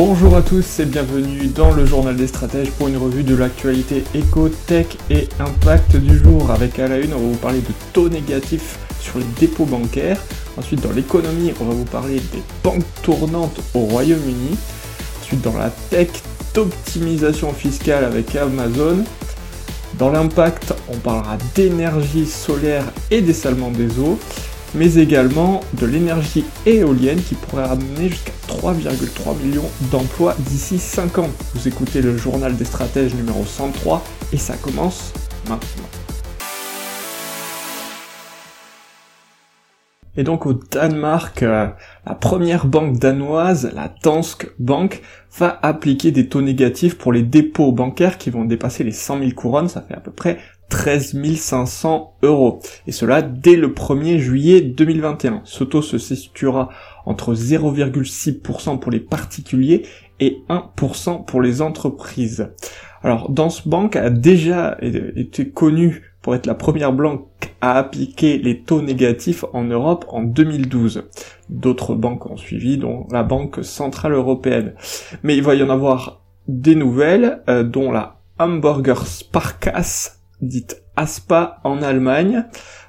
Bonjour à tous et bienvenue dans le journal des stratèges pour une revue de l'actualité éco, tech et impact du jour. Avec à la une, on va vous parler de taux négatifs sur les dépôts bancaires. Ensuite, dans l'économie, on va vous parler des banques tournantes au Royaume-Uni. Ensuite, dans la tech, d'optimisation fiscale avec Amazon. Dans l'impact, on parlera d'énergie solaire et dessalement des eaux mais également de l'énergie éolienne qui pourrait amener jusqu'à 3,3 millions d'emplois d'ici 5 ans. Vous écoutez le journal des stratèges numéro 103 et ça commence maintenant. Et donc au Danemark, euh, la première banque danoise, la Danske Bank, va appliquer des taux négatifs pour les dépôts bancaires qui vont dépasser les 100 000 couronnes, ça fait à peu près 13 500 euros. Et cela dès le 1er juillet 2021. Ce taux se situera entre 0,6% pour les particuliers et 1% pour les entreprises. Alors, Danske Bank a déjà été connue pour être la première banque à appliquer les taux négatifs en Europe en 2012. D'autres banques ont suivi, dont la Banque Centrale Européenne. Mais il va y en avoir des nouvelles, euh, dont la Hamburger Sparkasse dite ASPA en Allemagne.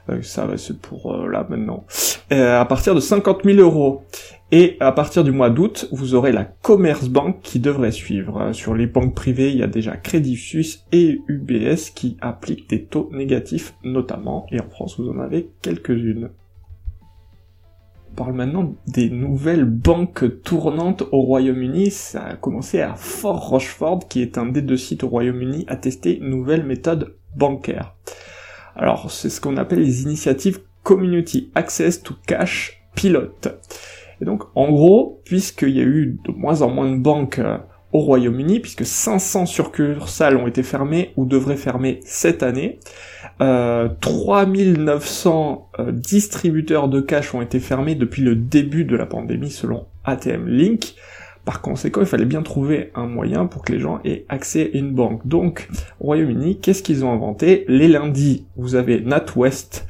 Euh, ça c'est pour euh, là maintenant. Euh, à partir de 50 000 euros. Et à partir du mois d'août, vous aurez la Commerzbank qui devrait suivre. Sur les banques privées, il y a déjà Crédit Suisse et UBS qui appliquent des taux négatifs notamment. Et en France, vous en avez quelques-unes parle maintenant des nouvelles banques tournantes au Royaume-Uni. Ça a commencé à Fort Rochefort, qui est un des deux sites au Royaume-Uni, à tester une nouvelle méthode bancaire. Alors, c'est ce qu'on appelle les initiatives Community Access to Cash Pilot. Et donc, en gros, puisqu'il y a eu de moins en moins de banques euh, au Royaume-Uni, puisque 500 succursales ont été fermées ou devraient fermer cette année. Euh, 3900 euh, distributeurs de cash ont été fermés depuis le début de la pandémie selon ATM Link. Par conséquent, il fallait bien trouver un moyen pour que les gens aient accès à une banque. Donc, au Royaume-Uni, qu'est-ce qu'ils ont inventé? Les lundis, vous avez NatWest,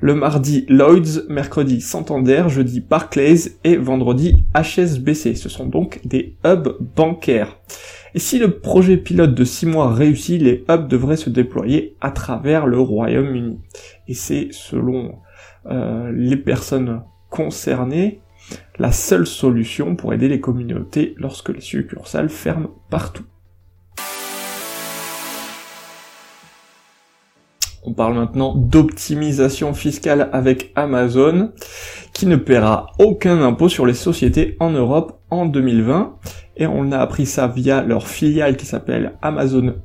le mardi Lloyds, mercredi Santander, jeudi Barclays et vendredi HSBC. Ce sont donc des hubs bancaires. Et si le projet pilote de 6 mois réussit, les hubs devraient se déployer à travers le Royaume-Uni. Et c'est selon euh, les personnes concernées la seule solution pour aider les communautés lorsque les succursales ferment partout. On parle maintenant d'optimisation fiscale avec Amazon, qui ne paiera aucun impôt sur les sociétés en Europe en 2020. Et on a appris ça via leur filiale qui s'appelle Amazon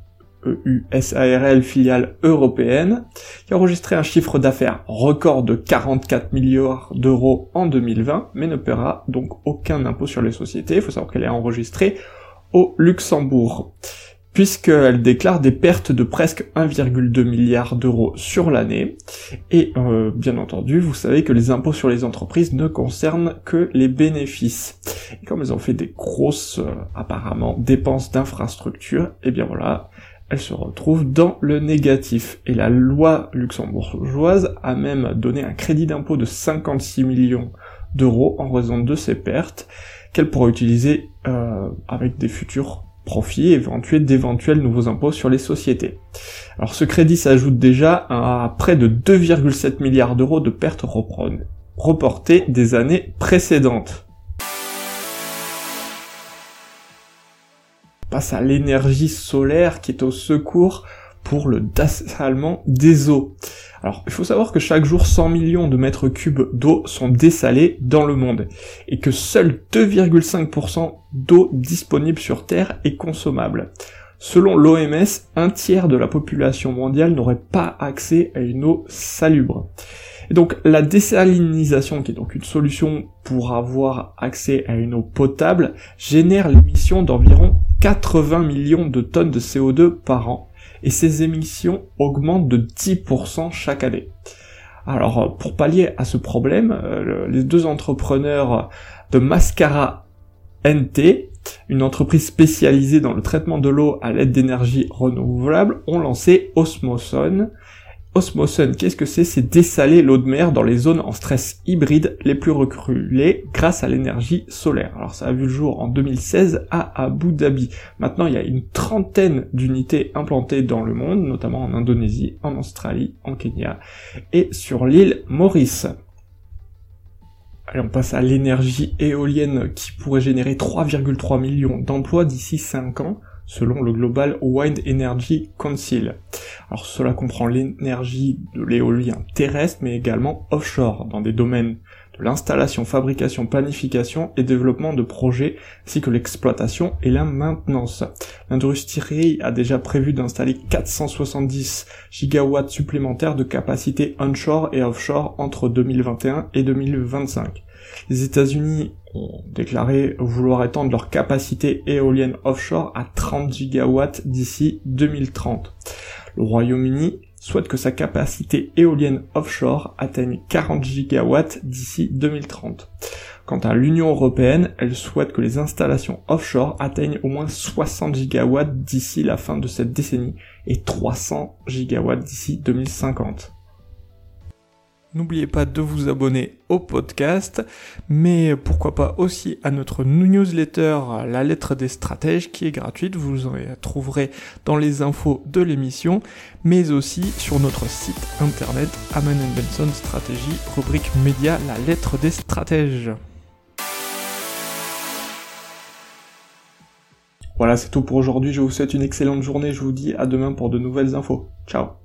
EUSARL, filiale européenne, qui a enregistré un chiffre d'affaires record de 44 milliards d'euros en 2020, mais ne paiera donc aucun impôt sur les sociétés. Il faut savoir qu'elle est enregistrée au Luxembourg puisqu'elle déclare des pertes de presque 1,2 milliard d'euros sur l'année. Et euh, bien entendu, vous savez que les impôts sur les entreprises ne concernent que les bénéfices. Et comme elles ont fait des grosses, euh, apparemment, dépenses d'infrastructures, et eh bien voilà, elles se retrouvent dans le négatif. Et la loi luxembourgeoise a même donné un crédit d'impôt de 56 millions d'euros en raison de ces pertes qu'elle pourra utiliser euh, avec des futurs profit éventuel d'éventuels nouveaux impôts sur les sociétés. Alors ce crédit s'ajoute déjà à près de 2,7 milliards d'euros de pertes reportées des années précédentes. passe à l'énergie solaire qui est au secours pour le dessalement des eaux. Alors, il faut savoir que chaque jour 100 millions de mètres cubes d'eau sont dessalés dans le monde et que seul 2,5% d'eau disponible sur Terre est consommable. Selon l'OMS, un tiers de la population mondiale n'aurait pas accès à une eau salubre. Et donc la désalinisation, qui est donc une solution pour avoir accès à une eau potable, génère l'émission d'environ 80 millions de tonnes de CO2 par an, et ces émissions augmentent de 10% chaque année. Alors pour pallier à ce problème, euh, les deux entrepreneurs de Mascara NT, une entreprise spécialisée dans le traitement de l'eau à l'aide d'énergie renouvelable, ont lancé Osmoson, Osmoson, qu'est-ce que c'est C'est dessaler l'eau de mer dans les zones en stress hybride les plus reculées grâce à l'énergie solaire. Alors ça a vu le jour en 2016 à Abu Dhabi. Maintenant, il y a une trentaine d'unités implantées dans le monde, notamment en Indonésie, en Australie, en Kenya et sur l'île Maurice. Allez, on passe à l'énergie éolienne qui pourrait générer 3,3 millions d'emplois d'ici 5 ans selon le Global Wind Energy Council. Alors cela comprend l'énergie de l'éolien terrestre mais également offshore dans des domaines de l'installation, fabrication, planification et développement de projets ainsi que l'exploitation et la maintenance. L'industrie a déjà prévu d'installer 470 gigawatts supplémentaires de capacité onshore et offshore entre 2021 et 2025. Les États-Unis ont déclaré vouloir étendre leur capacité éolienne offshore à 30 gigawatts d'ici 2030. Le Royaume-Uni souhaite que sa capacité éolienne offshore atteigne 40 gigawatts d'ici 2030. Quant à l'Union européenne, elle souhaite que les installations offshore atteignent au moins 60 gigawatts d'ici la fin de cette décennie et 300 gigawatts d'ici 2050. N'oubliez pas de vous abonner au podcast, mais pourquoi pas aussi à notre newsletter La lettre des stratèges qui est gratuite, vous en trouverez dans les infos de l'émission, mais aussi sur notre site internet Aman Benson Stratégie, rubrique média La lettre des stratèges. Voilà, c'est tout pour aujourd'hui, je vous souhaite une excellente journée, je vous dis à demain pour de nouvelles infos. Ciao